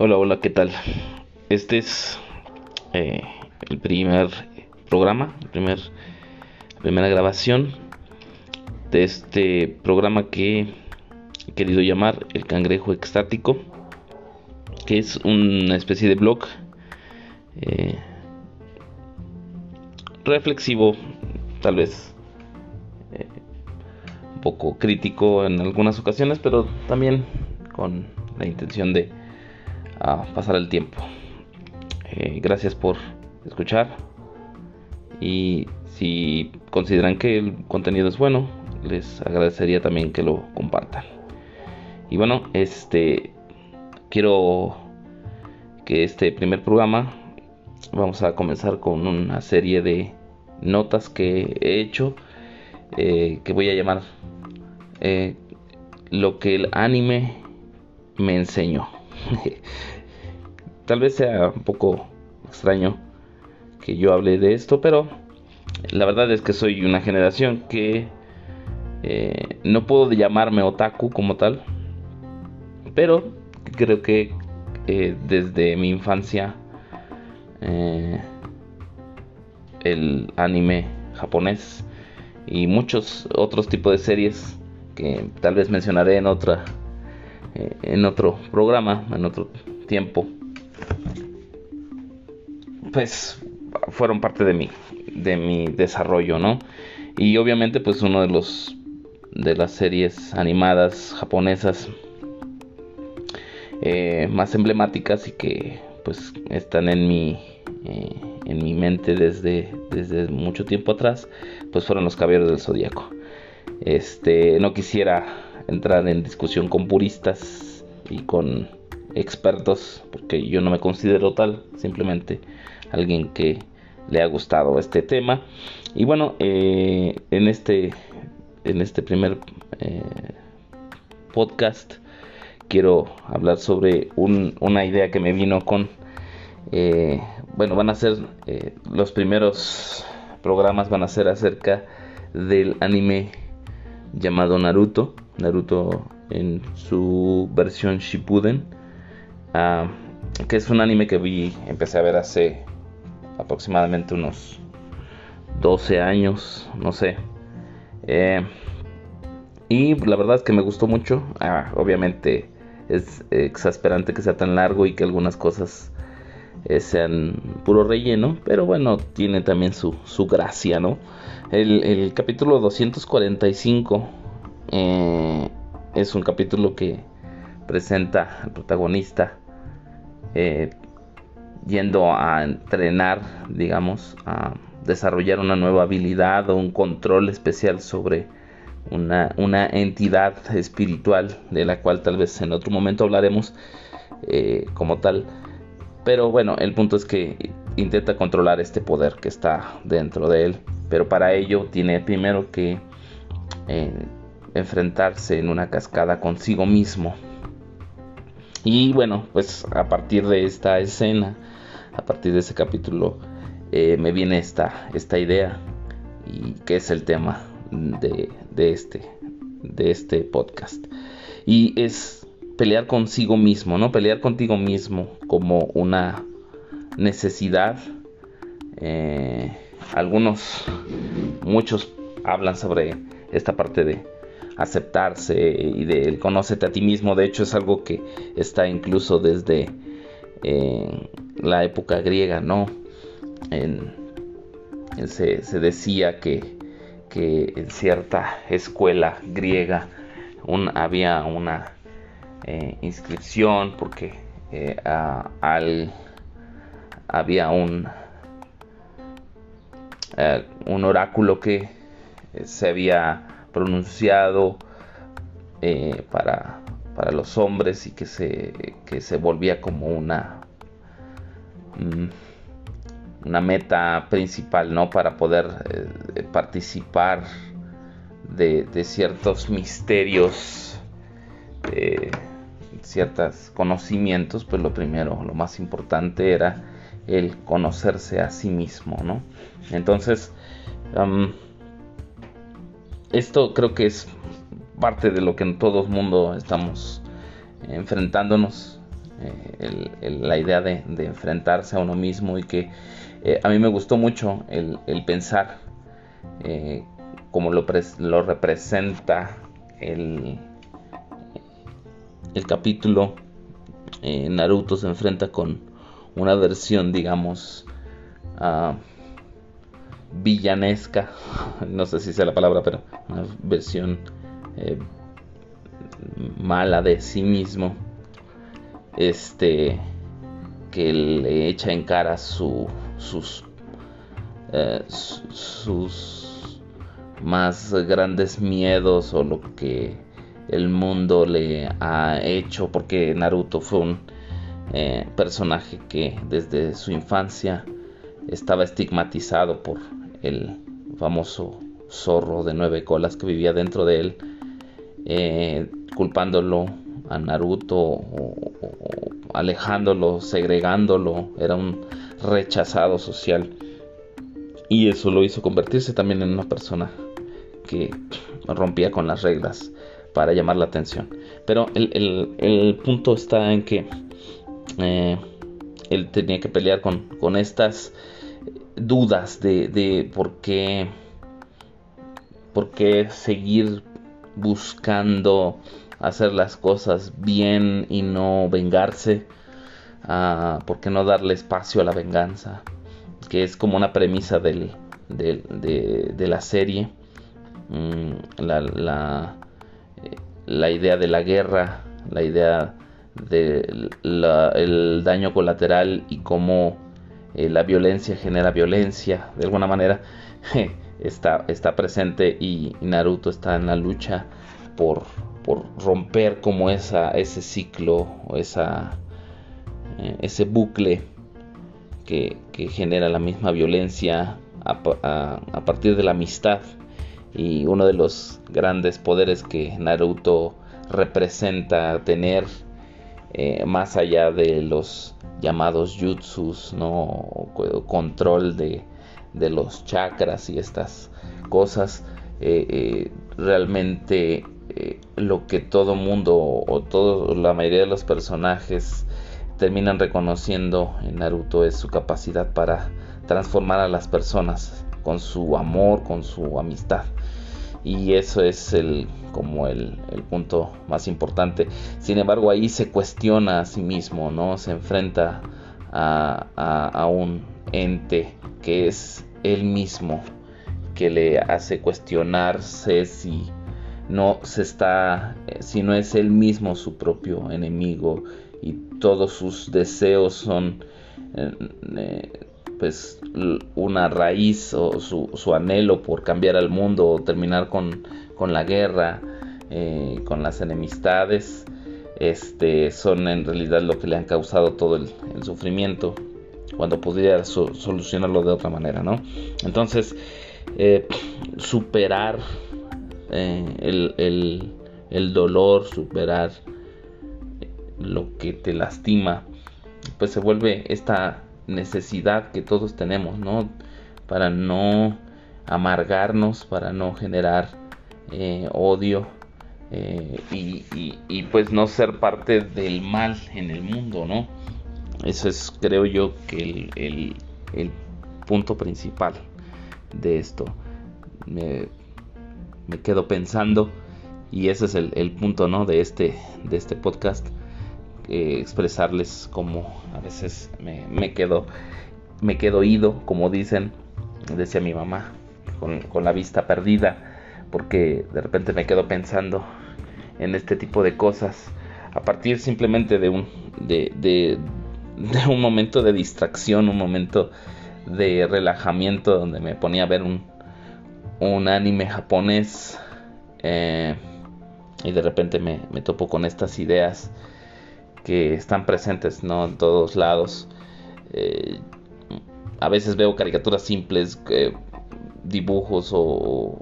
Hola, hola, ¿qué tal? Este es eh, el primer programa, primer, la primera grabación de este programa que he querido llamar El Cangrejo Extático, que es una especie de blog eh, reflexivo, tal vez eh, un poco crítico en algunas ocasiones, pero también con la intención de a pasar el tiempo. Eh, gracias por escuchar y si consideran que el contenido es bueno, les agradecería también que lo compartan. Y bueno, este quiero que este primer programa vamos a comenzar con una serie de notas que he hecho eh, que voy a llamar eh, lo que el anime me enseñó. Tal vez sea un poco extraño que yo hable de esto, pero la verdad es que soy una generación que eh, no puedo llamarme otaku como tal, pero creo que eh, desde mi infancia eh, el anime japonés y muchos otros tipos de series que tal vez mencionaré en otra eh, en otro programa, en otro tiempo, pues fueron parte de mi, de mi desarrollo, ¿no? Y obviamente pues uno de los de las series animadas japonesas eh, más emblemáticas y que pues están en mi eh, en mi mente desde, desde mucho tiempo atrás pues fueron los caballeros del zodiaco este no quisiera entrar en discusión con puristas y con expertos, porque yo no me considero tal, simplemente alguien que le ha gustado este tema. Y bueno, eh, en, este, en este primer eh, podcast quiero hablar sobre una idea que me vino con... Eh, bueno, van a ser los primeros programas van a ser acerca del anime llamado Naruto. Naruto en su versión Shippuden, ah, que es un anime que vi, empecé a ver hace aproximadamente unos 12 años, no sé. Eh, y la verdad es que me gustó mucho. Ah, obviamente es exasperante que sea tan largo y que algunas cosas eh, sean puro relleno, pero bueno, tiene también su, su gracia, ¿no? El, el capítulo 245 eh, es un capítulo que presenta al protagonista eh, yendo a entrenar, digamos, a desarrollar una nueva habilidad o un control especial sobre una, entidad espiritual de la cual tal vez en otro momento hablaremos eh, como tal. Pero bueno, el punto es que intenta controlar este poder que está dentro de él. Pero para ello tiene primero que enfrentarse en una cascada consigo mismo. Y bueno, pues a partir de esta escena, a partir de ese capítulo, eh, me viene esta, esta idea y que es el tema de, de, este, de este podcast. Y es pelear consigo mismo, ¿no? Pelear contigo mismo como una necesidad. Eh, algunos, muchos hablan sobre esta parte de aceptarse y de conócete a ti mismo. De hecho, es algo que está incluso desde eh, la época griega, ¿no? se, decía que, en cierta escuela griega había una eh, inscripción porque eh, al, había un, un oráculo que se había pronunciado eh, para, para, los hombres y que se, que se volvía como una, mm, una meta principal ¿no? para poder eh, participar de, ciertos misterios, de ciertos conocimientos, pues lo primero, lo más importante era el conocerse a sí mismo, ¿no? Entonces, esto creo que es parte de lo que en todo el mundo estamos enfrentándonos eh, la idea de, enfrentarse a uno mismo y que eh, a mí me gustó mucho el, pensar como lo, lo, representa el, el capítulo. Naruto se enfrenta con una versión, digamos, uh, villanesca, no sé si sea la palabra, pero una versión eh, mala de sí mismo, este, que le echa en cara su, sus, eh, sus más grandes miedos o lo que el mundo le ha hecho, porque Naruto fue un eh, personaje que desde su infancia estaba estigmatizado por el famoso zorro de nueve colas que vivía dentro de él, eh, culpándolo a Naruto o, alejándolo, segregándolo, era un rechazado social y eso lo hizo convertirse también en una persona que rompía con las reglas para llamar la atención. Pero el, punto está en que eh, él tenía que pelear con, con estas dudas de, por qué por qué seguir buscando hacer las cosas bien y no vengarse uh, por qué no darle espacio a la venganza que es como una premisa del, de, la serie. Mm, la, la, idea de la guerra la idea del daño colateral y cómo eh, la violencia genera violencia, de alguna manera está, está presente y Naruto está en la lucha por, por romper como esa, ese ciclo esa, eh, ese bucle que, genera la misma violencia a, partir de la amistad. Y uno de los grandes poderes que Naruto representa tener eh, más allá de los llamados jutsus, ¿no? control de, los chakras y estas cosas, eh, eh, realmente lo que todo mundo o todo, la mayoría de los personajes terminan reconociendo en Naruto es su capacidad para transformar a las personas con su amor, con su amistad. Y eso es el como el, punto más importante. Sin embargo, ahí se cuestiona a sí mismo, ¿no? Se enfrenta a, un ente que es él mismo, que le hace cuestionarse si no se está, si no es él mismo su propio enemigo y todos sus deseos son eh, eh, pues una raíz o su, anhelo por cambiar al mundo o terminar con con la guerra, eh, con las enemistades, este, son en realidad lo que le han causado todo el, sufrimiento cuando pudiera solucionarlo de otra manera, ¿no? Entonces, eh, superar eh, el, el, dolor, superar lo que te lastima, pues se vuelve esta necesidad que todos tenemos, ¿no? Para no amargarnos, para no generar eh, odio eh, y, pues no ser parte del mal en el mundo, ¿no? Eso es, creo yo, que el, punto principal de esto. Me, quedo pensando y ese es el, punto, ¿no? De este, de este podcast. Eh, expresarles como a veces me, quedo me quedo ido, como dicen, decía mi mamá, con, la vista perdida porque de repente me quedo pensando en este tipo de cosas a partir simplemente de un de, de, un momento de distracción un momento de relajamiento donde me ponía a ver un, un anime japonés eh, y de repente me, topo con estas ideas que están presentes ¿no? en todos lados eh, a veces veo caricaturas simples eh, dibujos o,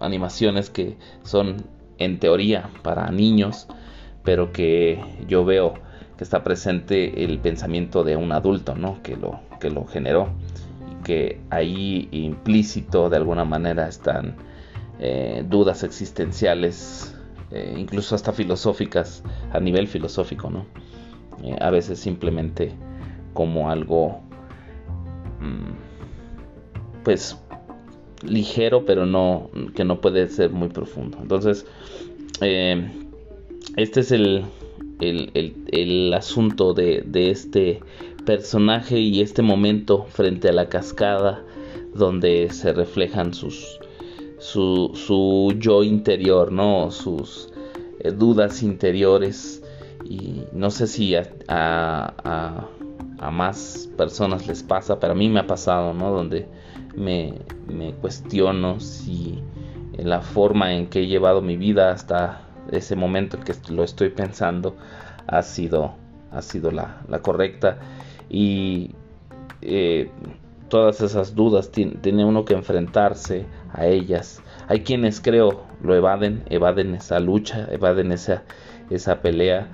animaciones que son en teoría para niños, pero que yo veo que está presente el pensamiento de un adulto, ¿no? Que lo, que lo generó y que ahí implícito de alguna manera están eh, dudas existenciales, eh, incluso hasta filosóficas, a nivel filosófico, ¿no? eh, a veces simplemente como algo mm, pues ligero pero no que no puede ser muy profundo entonces eh, este es el, el, asunto de, de, este personaje y este momento frente a la cascada donde se reflejan sus su, su yo interior no sus eh, dudas interiores. Y no sé si a, a, más personas les pasa, pero a mí me ha pasado, ¿no? Donde me, cuestiono si la forma en que he llevado mi vida hasta ese momento en que lo estoy pensando ha sido, ha sido la, la correcta. Y eh, todas esas dudas tiene uno que enfrentarse a ellas hay quienes creo lo evaden, evaden esa lucha, evaden esa, esa pelea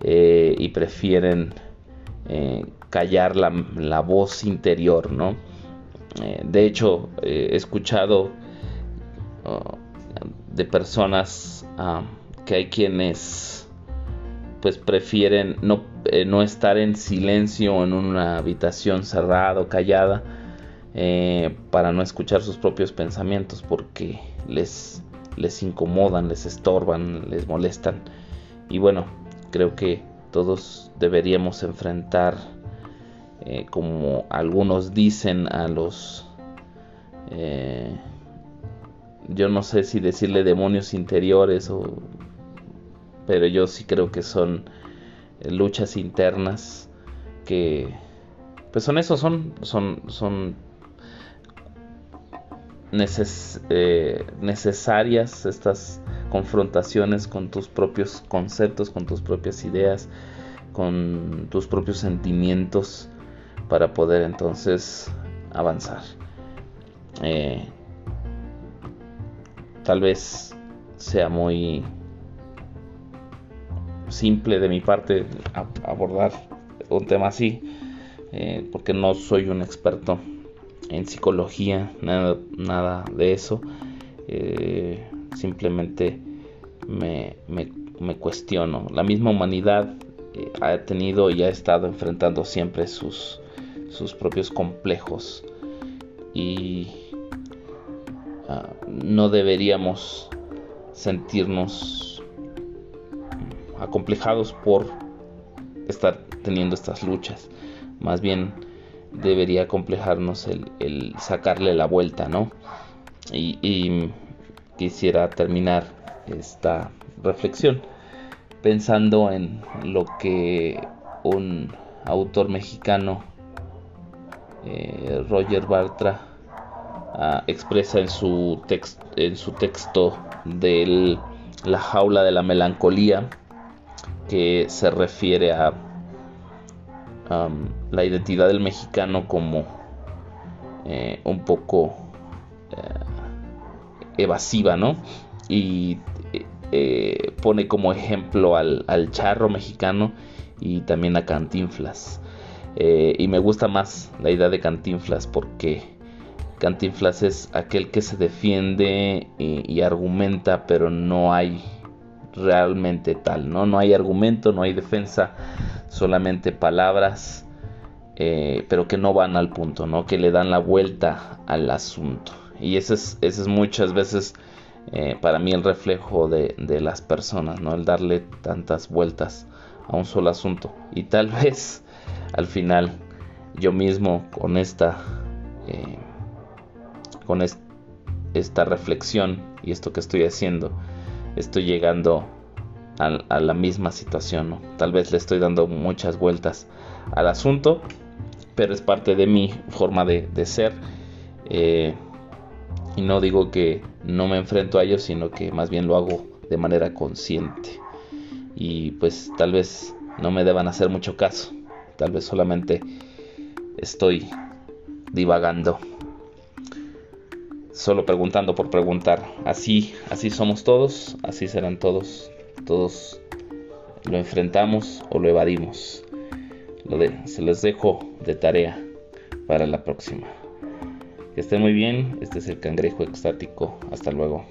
eh, y prefieren eh, callar la, voz interior, ¿no? Eh, de hecho, he escuchado uh, de personas uh, que hay quienes pues prefieren no, no, estar en silencio en una habitación cerrada o callada para no escuchar sus propios pensamientos porque les, les incomodan, les estorban, les molestan. Y bueno, creo que todos deberíamos enfrentar, eh, como algunos dicen, a los... Eh, yo no sé si decirle demonios interiores o... Pero yo sí creo que son luchas internas que... Pues son eso, son, son, son eh, necesarias estas confrontaciones con tus propios conceptos, con tus propias ideas, con tus propios sentimientos para poder entonces avanzar. Eh, tal vez sea muy simple de mi parte abordar un tema así, eh, porque no soy un experto en psicología, nada, nada de eso. Eh, simplemente me, me, cuestiono. La misma humanidad eh, ha tenido y ha estado enfrentando siempre sus, sus propios complejos y ah, no deberíamos sentirnos acomplejados por estar teniendo estas luchas. Más bien debería complejarnos el, sacarle la vuelta, ¿no? Y, quisiera terminar esta reflexión pensando en lo que un autor mexicano, eh, Roger Bartra, ah, expresa en su texto de La jaula de la melancolía, que se refiere a la identidad del mexicano como eh, un poco eh, evasiva, ¿no? Y eh, pone como ejemplo al, charro mexicano y también a Cantinflas. y me gusta más la idea de Cantinflas porque Cantinflas es aquel que se defiende y, argumenta, pero no hay realmente tal, ¿no? No hay argumento, no hay defensa, solamente palabras, eh, pero que no van al punto, ¿no? Que le dan la vuelta al asunto. Y ese es, ese es muchas veces eh, para mí el reflejo de, las personas, ¿no? El darle tantas vueltas a un solo asunto. Y tal vez al final yo mismo con esta... Eh, con esta reflexión y esto que estoy haciendo, estoy llegando a, la misma situación. Tal vez le estoy dando muchas vueltas al asunto, pero es parte de mi forma de, ser. Eh, y no digo que no me enfrento a ellos, sino que más bien lo hago de manera consciente. Y pues tal vez no me deban hacer mucho caso. Tal vez solamente estoy divagando. Solo preguntando por preguntar. Así, así somos todos, así serán todos todos lo enfrentamos o lo evadimos. Se les dejo de tarea para la próxima. Que estén muy bien. Este es el cangrejo extático. Hasta luego.